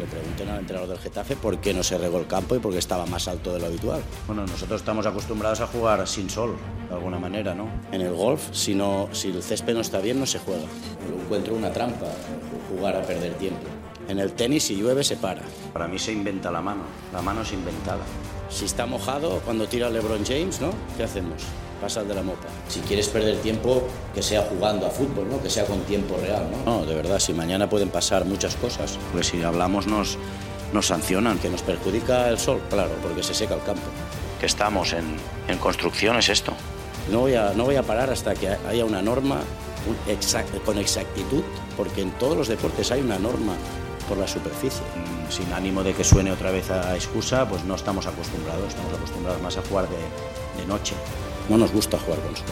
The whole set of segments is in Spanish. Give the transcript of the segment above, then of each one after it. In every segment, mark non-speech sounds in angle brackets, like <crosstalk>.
le pregunten al entrenador del Getafe por qué no se regó el campo y por qué estaba más alto de lo habitual. Bueno, nosotros estamos acostumbrados a jugar sin sol, de alguna manera, ¿no? En el golf, si, no, si el césped no está bien, no se juega. Lo encuentro una trampa, jugar a perder tiempo. En el tenis, si llueve, se para. Para mí se inventa la mano. La mano es inventada. Si está mojado, cuando tira LeBron James, ¿no? ¿Qué hacemos? Pasa de la mopa. Si quieres perder tiempo, que sea jugando a fútbol, ¿no? Que sea con tiempo real, ¿no? No, de verdad, si mañana pueden pasar muchas cosas. Pues si hablamos nos, nos sancionan, que nos perjudica el sol, claro, porque se seca el campo. Que estamos en, en construcción es esto. No voy, a, no voy a parar hasta que haya una norma un exact, con exactitud, porque en todos los deportes hay una norma por la superficie. Mm, Sin ánimo de que suene otra vez a excusa, pues no estamos acostumbrados, estamos acostumbrados más a jugar de, de noche. No nos gusta jugar con sol.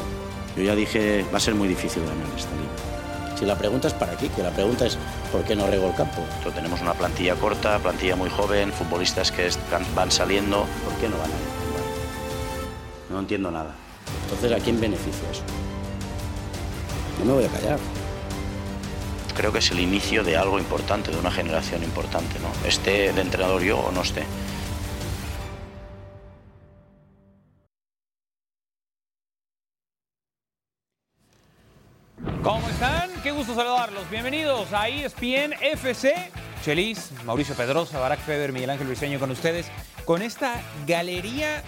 Yo ya dije, va a ser muy difícil ganar esta liga. Si la pregunta es para qué, que la pregunta es ¿por qué no rego el campo? Tenemos una plantilla corta, plantilla muy joven, futbolistas que van saliendo. ¿Por qué no van a No entiendo nada. Entonces, ¿a quién beneficia eso? No me voy a callar. Creo que es el inicio de algo importante, de una generación importante, ¿no? Esté de entrenador yo o no esté. ¿Cómo están? Qué gusto saludarlos. Bienvenidos a ESPN FC. Chelis, Mauricio Pedrosa, Barack Feber, Miguel Ángel Briseño con ustedes, con esta galería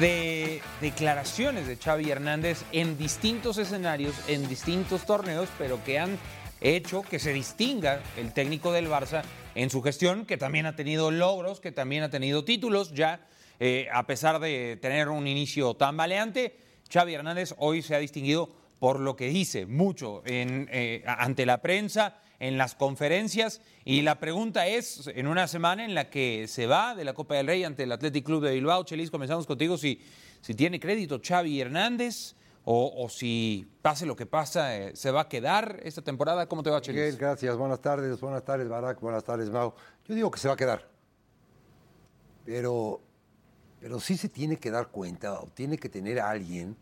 de declaraciones de Xavi Hernández en distintos escenarios, en distintos torneos, pero que han hecho que se distinga el técnico del Barça en su gestión, que también ha tenido logros, que también ha tenido títulos ya, eh, a pesar de tener un inicio tan baleante. Xavi Hernández hoy se ha distinguido por lo que dice mucho eh, ante la prensa, en las conferencias. Y la pregunta es, en una semana en la que se va de la Copa del Rey ante el Athletic Club de Bilbao, Chelis, comenzamos contigo, si, si tiene crédito Xavi Hernández o, si pase lo que pasa, eh, se va a quedar esta temporada. ¿Cómo te va, Chelis? Gracias. Buenas tardes, buenas tardes, Barack, buenas tardes, Mau. Yo digo que se va a quedar. Pero, pero sí se tiene que dar cuenta, o tiene que tener a alguien,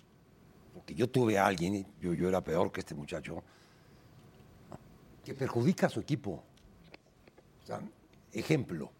porque yo tuve a alguien, yo, yo era peor que este muchacho, que perjudica a su equipo. O sea, ejemplo,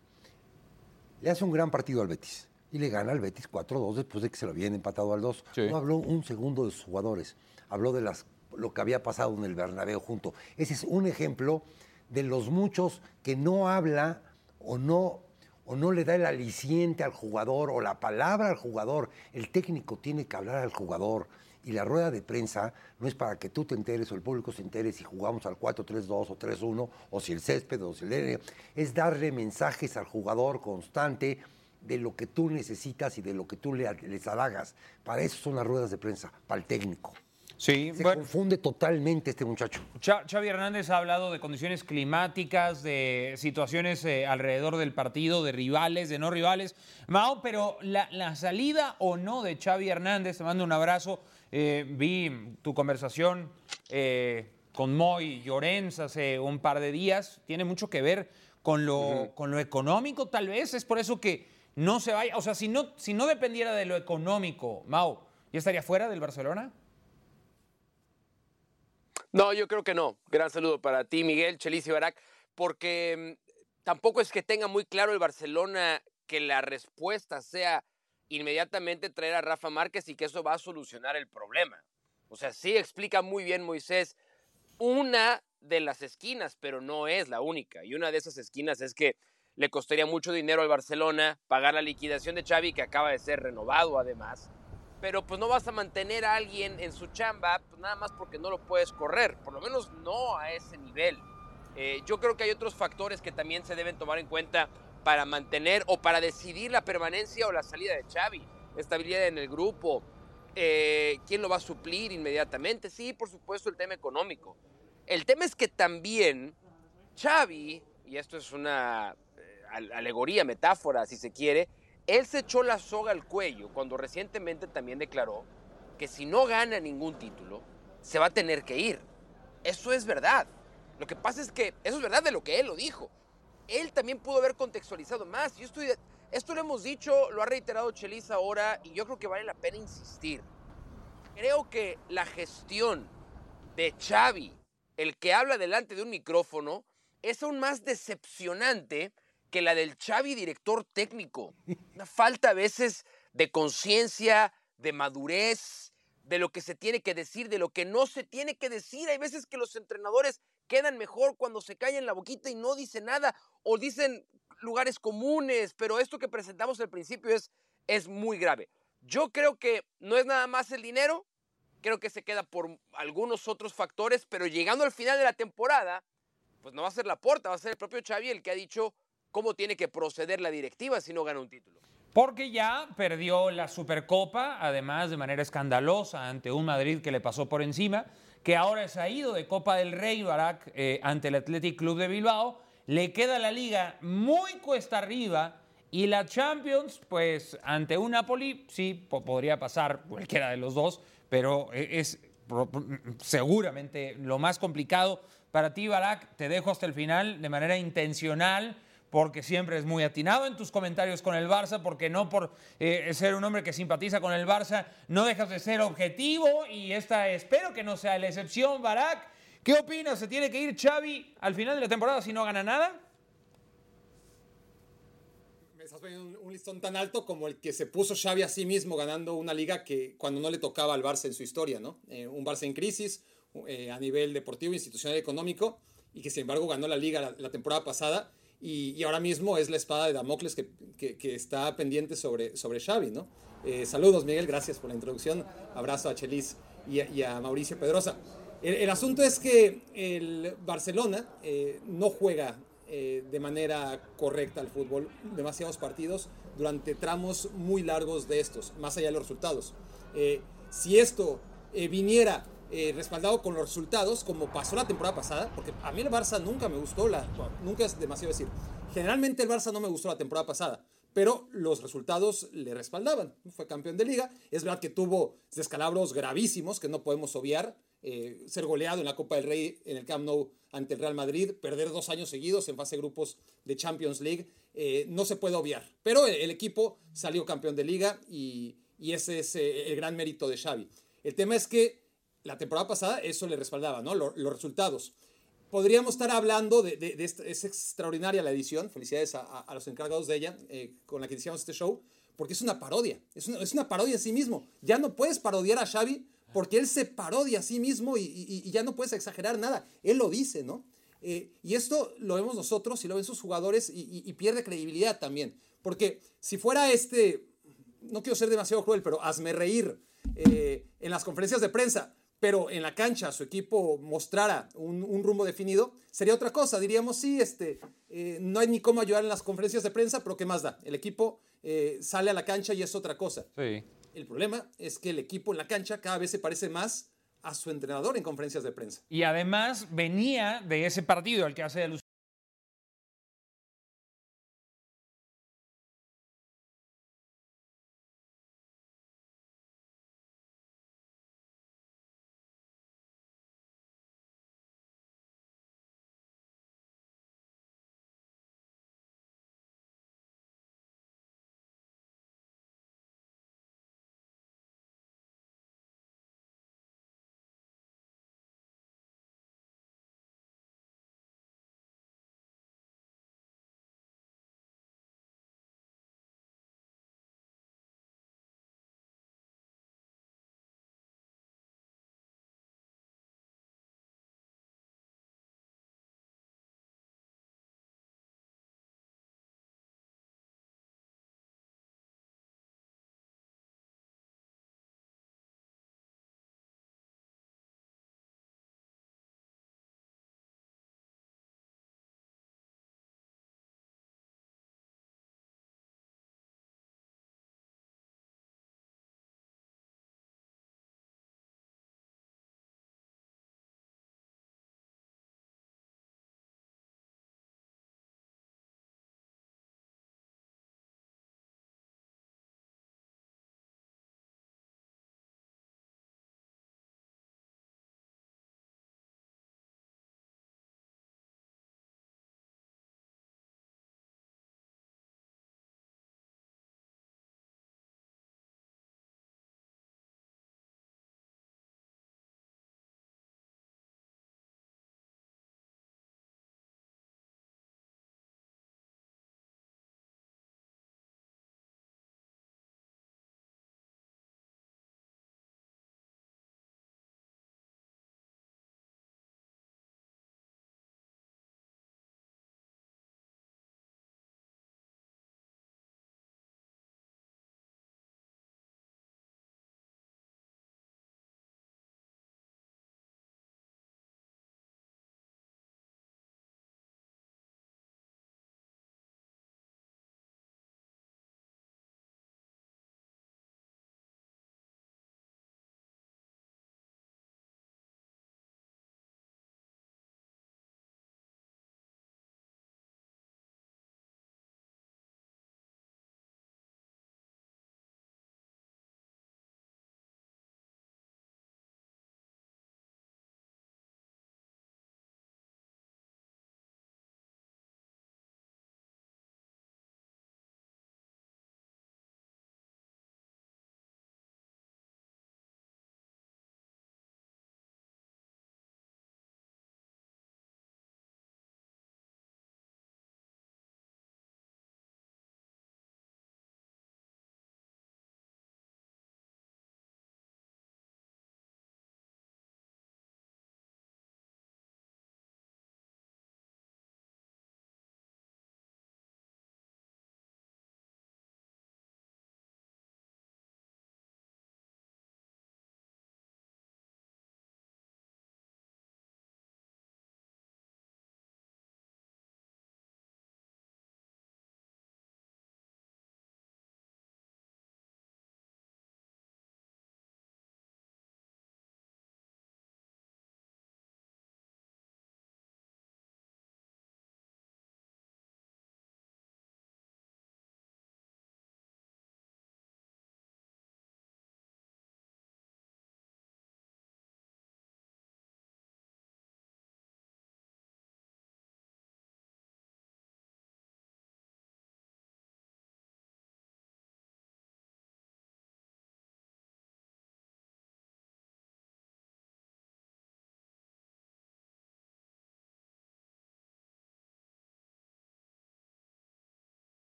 le hace un gran partido al Betis y le gana al Betis 4-2 después de que se lo habían empatado al 2. Sí. No habló un segundo de sus jugadores, habló de las, lo que había pasado en el Bernabéu junto. Ese es un ejemplo de los muchos que no habla o no, o no le da el aliciente al jugador o la palabra al jugador. El técnico tiene que hablar al jugador. Y la rueda de prensa no es para que tú te enteres o el público se entere si jugamos al 4-3-2 o 3-1 o si el césped o si el N. Es darle mensajes al jugador constante de lo que tú necesitas y de lo que tú le, les halagas. Para eso son las ruedas de prensa, para el técnico. Sí, Se bueno, confunde totalmente este muchacho. Cha- Xavi Hernández ha hablado de condiciones climáticas, de situaciones eh, alrededor del partido, de rivales, de no rivales. Mao, pero la, la salida o no de Xavi Hernández, te mando un abrazo. Eh, vi tu conversación eh, con Moy Llorens hace un par de días. Tiene mucho que ver con lo, con lo económico, tal vez. Es por eso que no se vaya. O sea, si no, si no dependiera de lo económico, Mao, ¿ya estaría fuera del Barcelona? No, yo creo que no. Gran saludo para ti, Miguel, Chelis y Barak, porque mm, tampoco es que tenga muy claro el Barcelona que la respuesta sea inmediatamente traer a Rafa Márquez y que eso va a solucionar el problema. O sea, sí explica muy bien Moisés una de las esquinas, pero no es la única. Y una de esas esquinas es que le costaría mucho dinero al Barcelona pagar la liquidación de Xavi, que acaba de ser renovado además. Pero pues no vas a mantener a alguien en su chamba pues, nada más porque no lo puedes correr, por lo menos no a ese nivel. Eh, yo creo que hay otros factores que también se deben tomar en cuenta para mantener o para decidir la permanencia o la salida de Xavi. Estabilidad en el grupo, eh, quién lo va a suplir inmediatamente. Sí, por supuesto, el tema económico. El tema es que también Xavi, y esto es una eh, al- alegoría, metáfora, si se quiere, él se echó la soga al cuello cuando recientemente también declaró que si no gana ningún título, se va a tener que ir. Eso es verdad. Lo que pasa es que eso es verdad de lo que él lo dijo. Él también pudo haber contextualizado más. Yo estoy, esto lo hemos dicho, lo ha reiterado Chelis ahora, y yo creo que vale la pena insistir. Creo que la gestión de Xavi, el que habla delante de un micrófono, es aún más decepcionante que la del Xavi director técnico. Una falta a veces de conciencia, de madurez, de lo que se tiene que decir, de lo que no se tiene que decir. Hay veces que los entrenadores quedan mejor cuando se callan la boquita y no dicen nada o dicen lugares comunes, pero esto que presentamos al principio es, es muy grave. Yo creo que no es nada más el dinero, creo que se queda por algunos otros factores, pero llegando al final de la temporada, pues no va a ser la porta, va a ser el propio Xavi el que ha dicho cómo tiene que proceder la directiva si no gana un título. Porque ya perdió la Supercopa, además de manera escandalosa ante un Madrid que le pasó por encima, que ahora se ha ido de Copa del Rey, Barak, eh, ante el Athletic Club de Bilbao. Le queda la liga muy cuesta arriba y la Champions, pues ante un Napoli, sí, podría pasar cualquiera de los dos, pero e, es seguramente lo más complicado para ti, Barak. Te dejo hasta el final de manera intencional porque siempre es muy atinado en tus comentarios con el Barça, porque no por eh, ser un hombre que simpatiza con el Barça, no dejas de ser objetivo y esta espero que no sea la excepción, Barak. ¿Qué opinas? ¿Se tiene que ir Xavi al final de la temporada si no gana nada? Me estás poniendo un, listón tan alto como el que se puso Xavi a sí mismo ganando una liga que cuando no le tocaba al Barça en su historia, ¿no? Eh, un Barça en crisis eh, a nivel deportivo, institucional y económico y que sin embargo ganó la liga la temporada pasada y, ahora mismo es la espada de Damocles que, que, está pendiente sobre, sobre Xavi, ¿no? Eh, saludos, Miguel, gracias por la introducción. Abrazo a Chelis y a, Mauricio Pedrosa. El, asunto es que el Barcelona eh, no juega eh, de manera correcta al fútbol demasiados partidos durante tramos muy largos de estos, más allá de los resultados. si esto viniera eh, respaldado con los resultados, como pasó la temporada pasada, porque a mí el Barça nunca me gustó, la, nunca es demasiado decir. Generalmente el Barça no me gustó la temporada pasada, pero los resultados le respaldaban. Fue campeón de liga. Es verdad que tuvo descalabros gravísimos que no podemos obviar. Eh, ser goleado en la Copa del Rey en el Camp Nou ante el Real Madrid, perder dos años seguidos en fase de grupos de Champions League, eh, no se puede obviar. Pero el, equipo salió campeón de liga y, y ese es el gran mérito de Xavi. El tema es que la temporada pasada eso le respaldaba, ¿no? Los, resultados. Podríamos estar hablando de, de, es extraordinaria la edición, felicidades a, los encargados de ella, eh, con la que iniciamos este show, porque es una parodia, es una, es una, parodia en sí mismo. Ya no puedes parodiar a Xavi porque él se parodia a sí mismo y, ya no puedes exagerar nada. Él lo dice, ¿no? Eh, y esto lo vemos nosotros y lo ven sus jugadores y, pierde credibilidad también. Porque si fuera este, no quiero ser demasiado cruel, pero hazme reír eh, en las conferencias de prensa, pero en la cancha su equipo mostrara un, rumbo definido, sería otra cosa. Diríamos, sí, este, eh, no hay ni cómo ayudar en las conferencias de prensa, pero ¿qué más da? El equipo eh, sale a la cancha y es otra cosa. El problema es que el equipo en la cancha cada vez se parece más a su entrenador en conferencias de prensa. Y además venía de ese partido al que hace alusión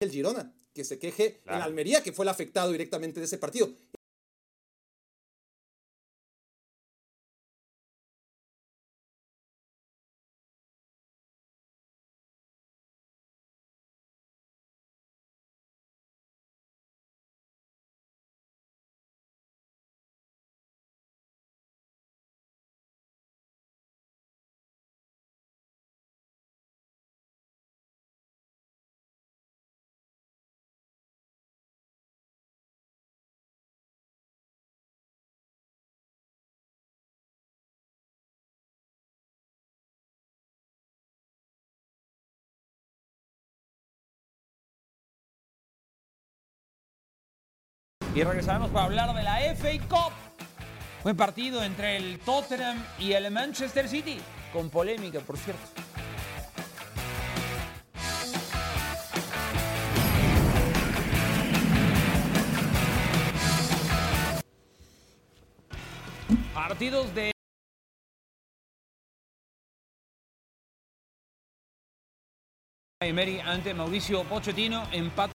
el Girona, que se queje en Almería, que fue el afectado directamente de ese partido. Y regresaremos para hablar de la FA Cup. Buen partido entre el Tottenham y el Manchester City, con polémica, por cierto. Partidos de Emery ante Mauricio Pochettino, empate.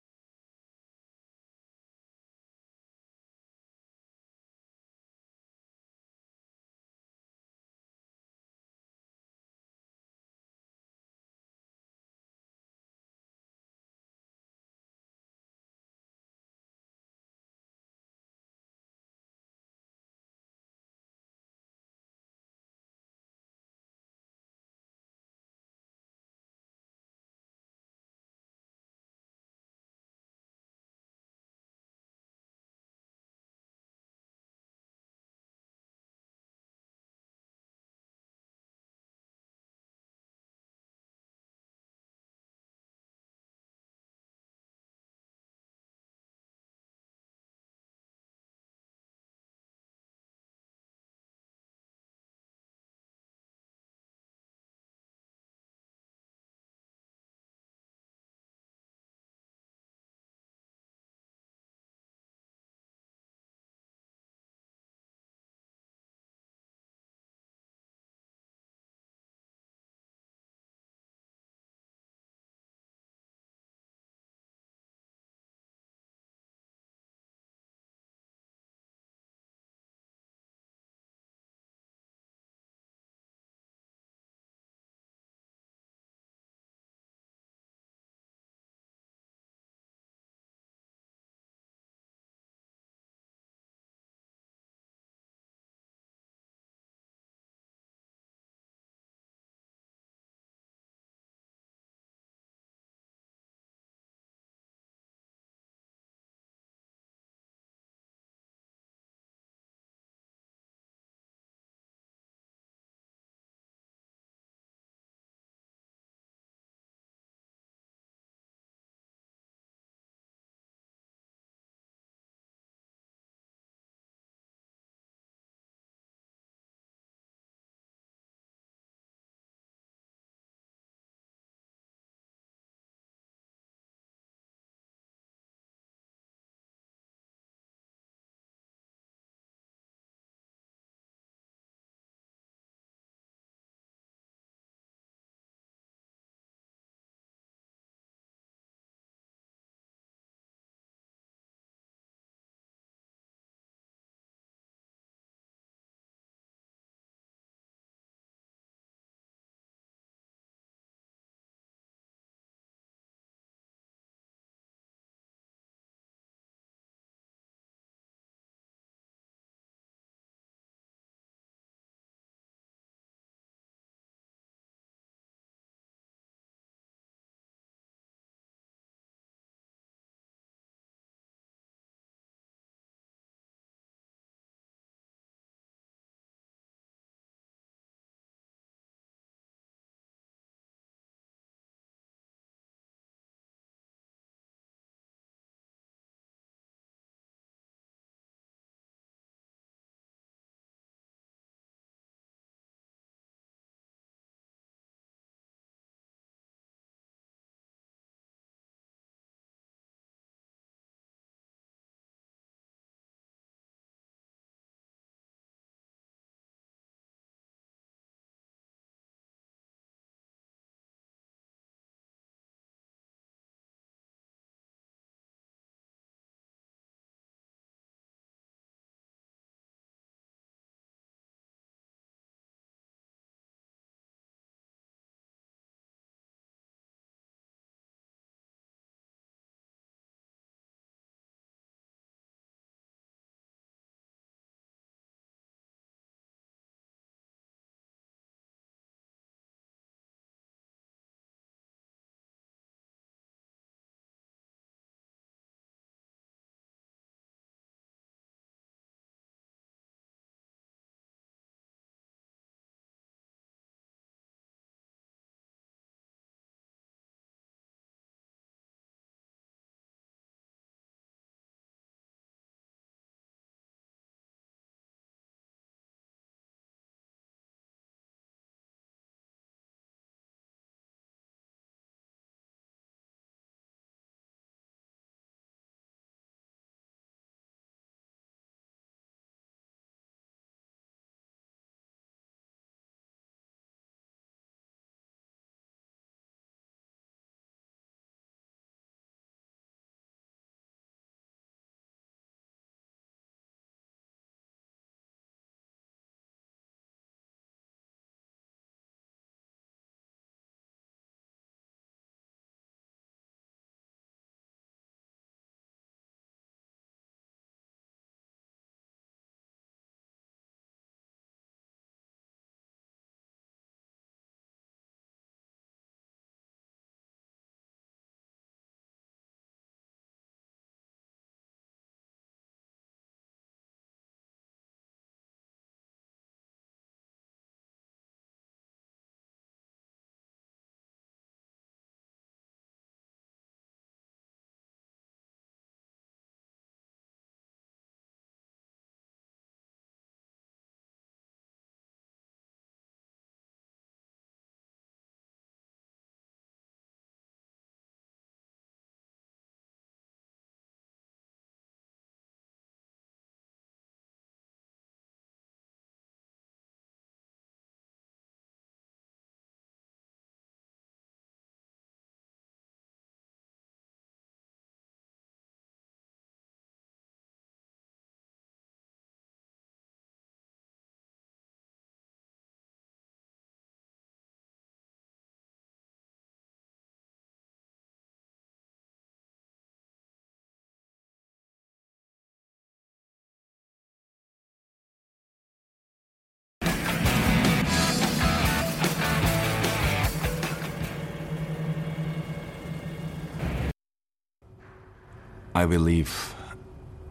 I will leave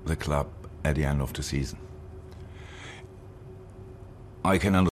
the club at the end of the season. I can understand.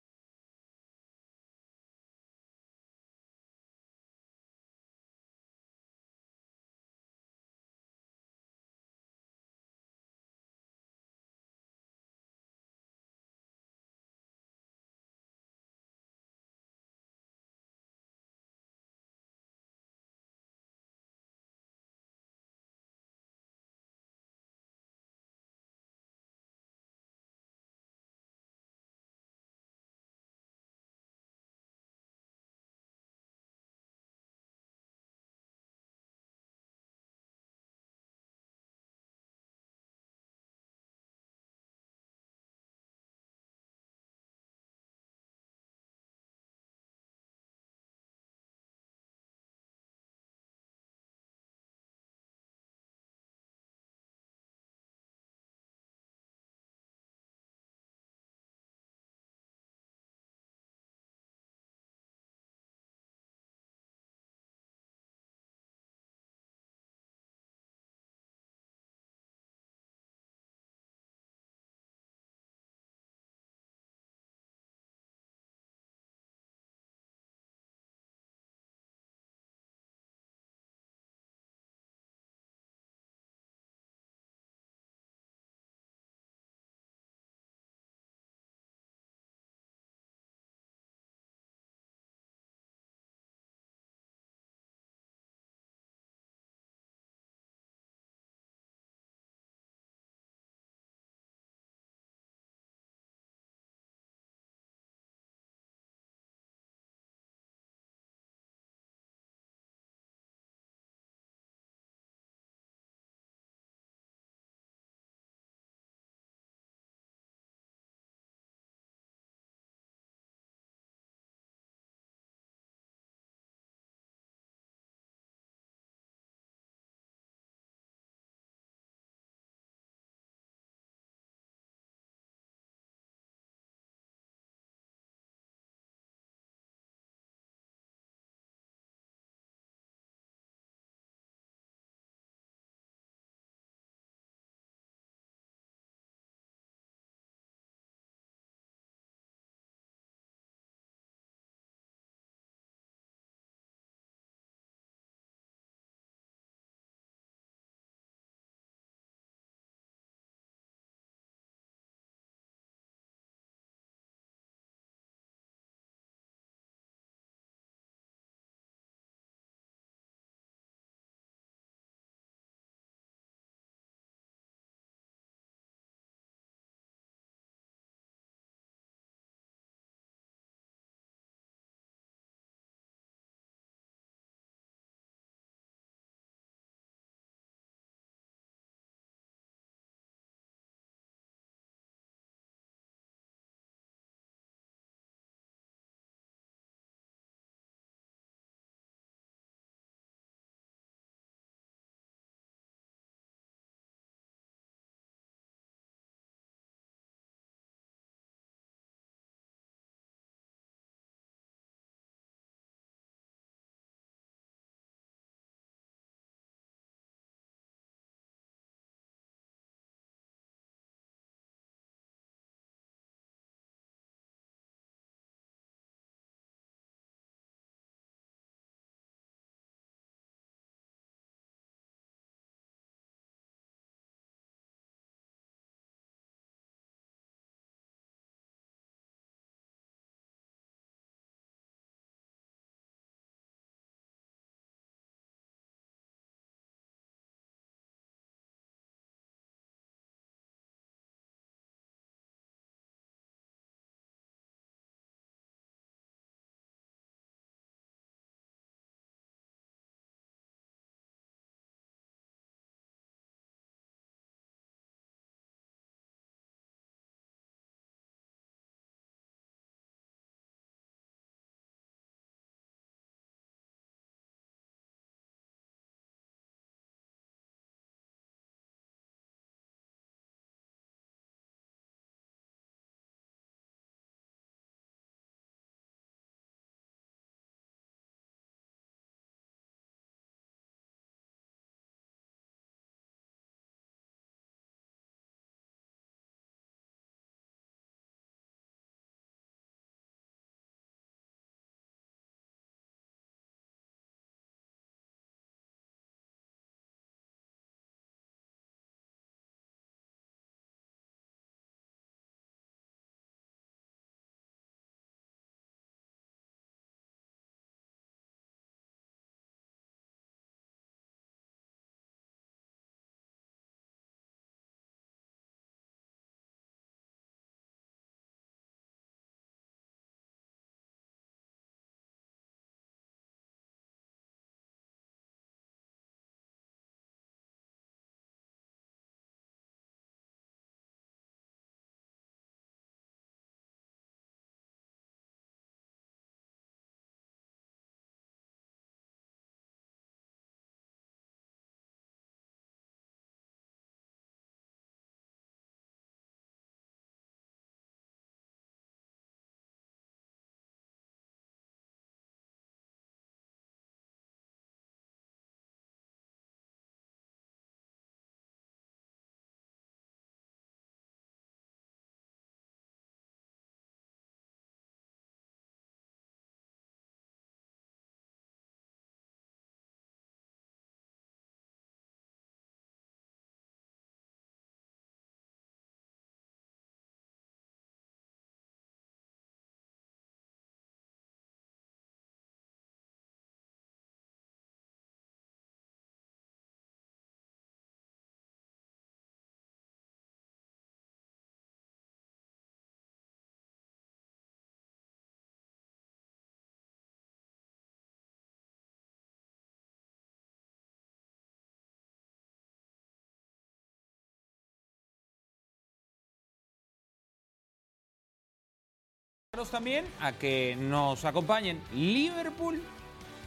También a que nos acompañen Liverpool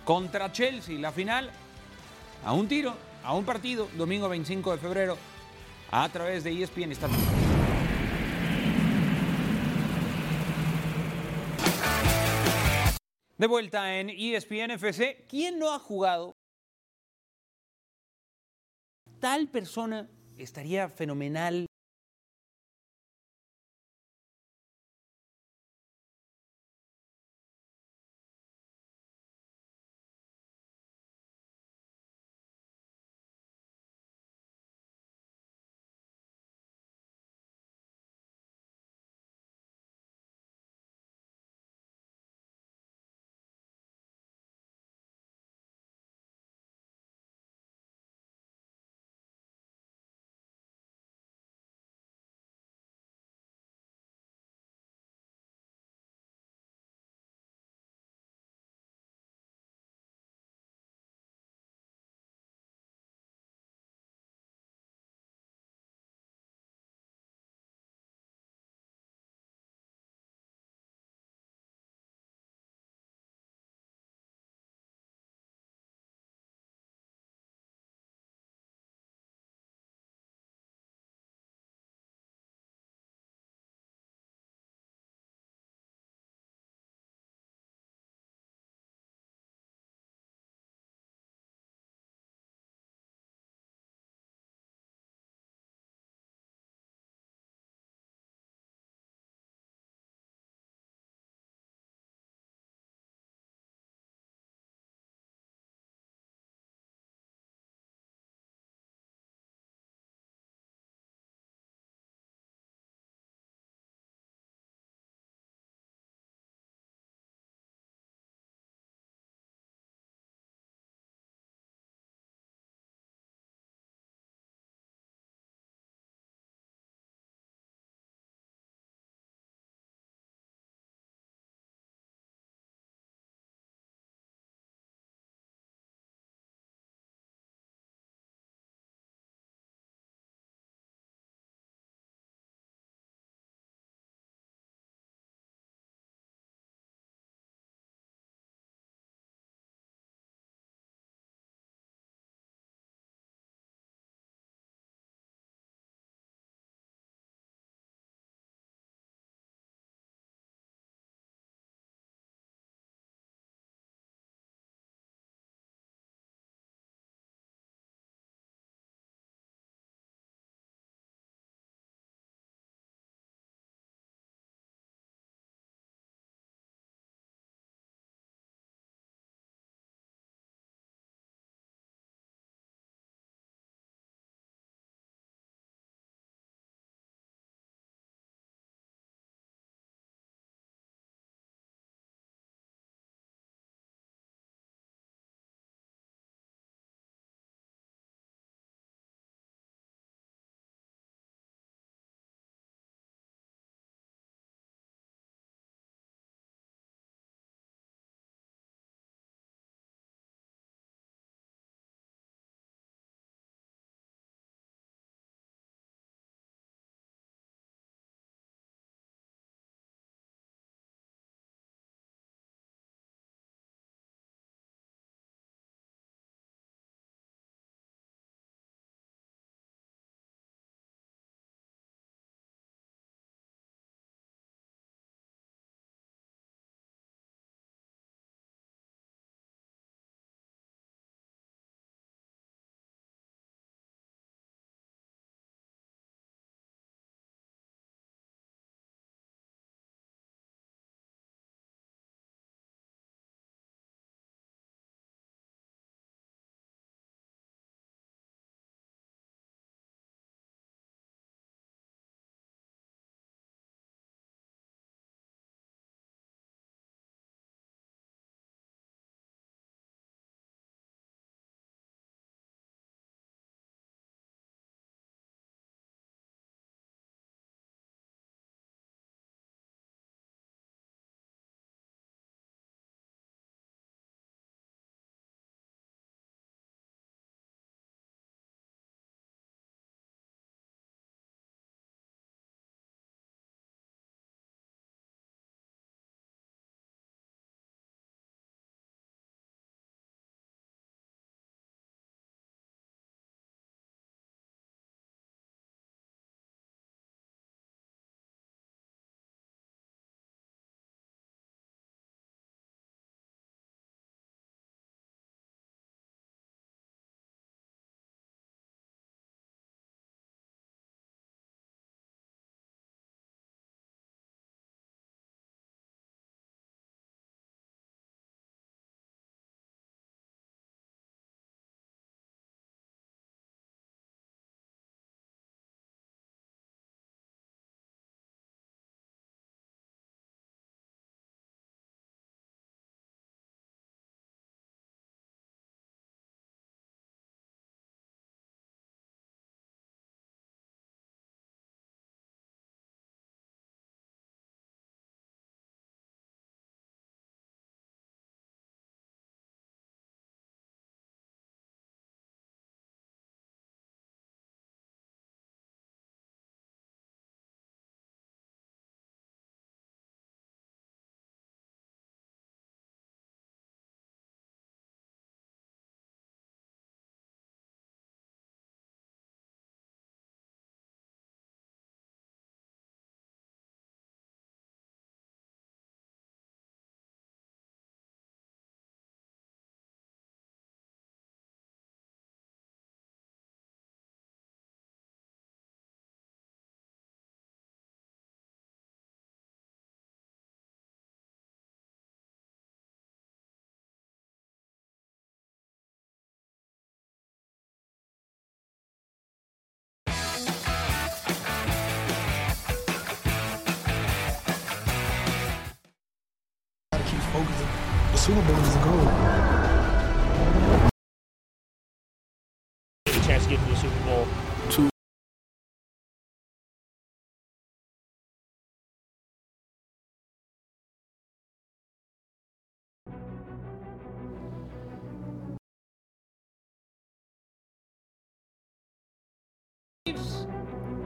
contra Chelsea, la final a un tiro, a un partido, domingo 25 de febrero, a través de ESPN. Está... De vuelta en ESPN FC, ¿quién no ha jugado? Tal persona estaría fenomenal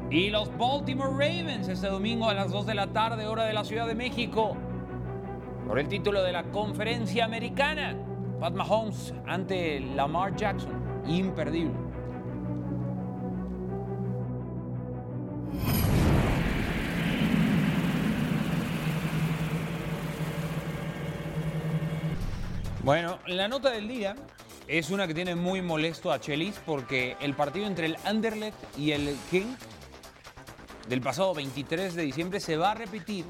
Y los Baltimore Ravens este domingo a las 2 de la tarde, hora de la Ciudad de México, por el título de la conferencia americana. Pat Mahomes ante Lamar Jackson. Imperdible. Bueno, la nota del día es una que tiene muy molesto a Chelis porque el partido entre el Anderlecht y el King del pasado 23 de diciembre se va a repetir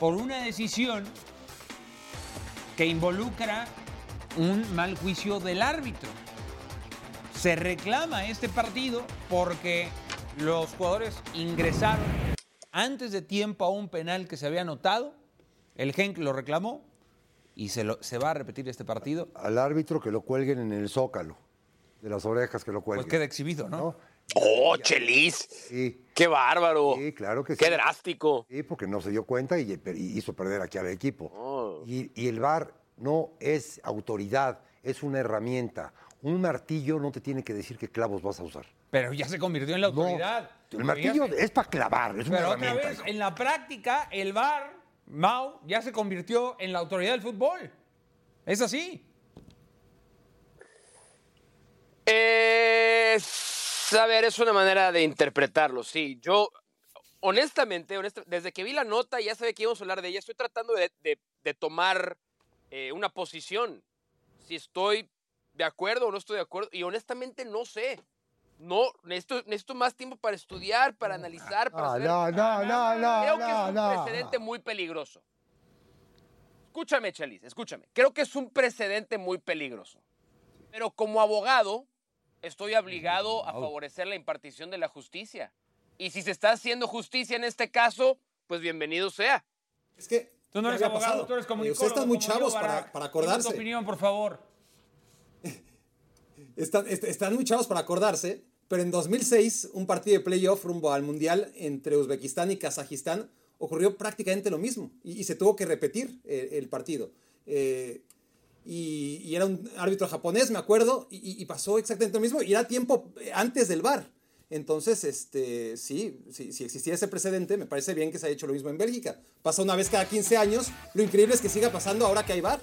por una decisión que involucra un mal juicio del árbitro. Se reclama este partido porque los jugadores ingresaron antes de tiempo a un penal que se había anotado. El Genk lo reclamó y se, lo- se va a repetir este partido. Al árbitro que lo cuelguen en el zócalo, de las orejas que lo cuelguen. Pues queda exhibido, ¿no? ¿no? ¡Oh, Chelis! Sí, ¡Qué bárbaro! sí, claro que sí. ¡Qué drástico! Sí, porque no se dio cuenta y, y hizo perder aquí al equipo. Oh. Y, y el VAR no es autoridad, es una herramienta. Un martillo no te tiene que decir qué clavos vas a usar. Pero ya se convirtió en la No, autoridad. el martillo se- es para clavar, es una Pero otra herramienta. vez, en la práctica, el VAR, Mau, ya se convirtió en la autoridad del fútbol. Es así. Es, a ver, es una manera de interpretarlo, sí. Yo, honestamente, honesta- desde que vi la nota y ya sabía que íbamos a hablar de ella, estoy tratando de, de- de tomar eh, una posición. Si estoy de acuerdo o no estoy de acuerdo. Y honestamente no sé. No, necesito, necesito más tiempo para estudiar, para analizar, para Ah, hacer- no, no, no, no, Creo que no, es un no. precedente muy peligroso. Escúchame, Chelis, escúchame. Creo que es un precedente muy peligroso. Pero como abogado, estoy obligado a favorecer la impartición de la justicia. Y si se está haciendo justicia en este caso, pues bienvenido sea. Es que. Tú no eres abogado, pasado. tú eres comunicólogo. Ustedes están muy chavos para, para acordarse. tu opinión, por favor. <laughs> Están, est- están muy chavos para acordarse, pero en 2006, un partido de playoff rumbo al Mundial entre Uzbekistán y Kazajistán ocurrió prácticamente lo mismo y, y se tuvo que repetir eh, el partido. Eh, y, y era un árbitro japonés, me acuerdo, y, y- pasó exactamente lo mismo y era tiempo antes del VAR. Entonces, este, sí, sí, si existía ese precedente, me parece bien que se haya hecho lo mismo en Bélgica. Pasa una vez cada 15 años, lo increíble es que siga pasando ahora que hay VAR.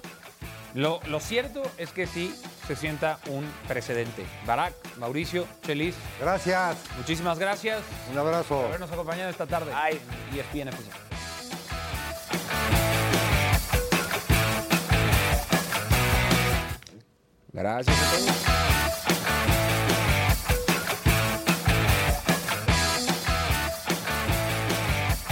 Lo, lo cierto es que sí se sienta un precedente. Barack, Mauricio, Chelis, Gracias, muchísimas gracias un abrazo. por habernos acompañado esta tarde Ay. E ESPN FC. Gracias a todos.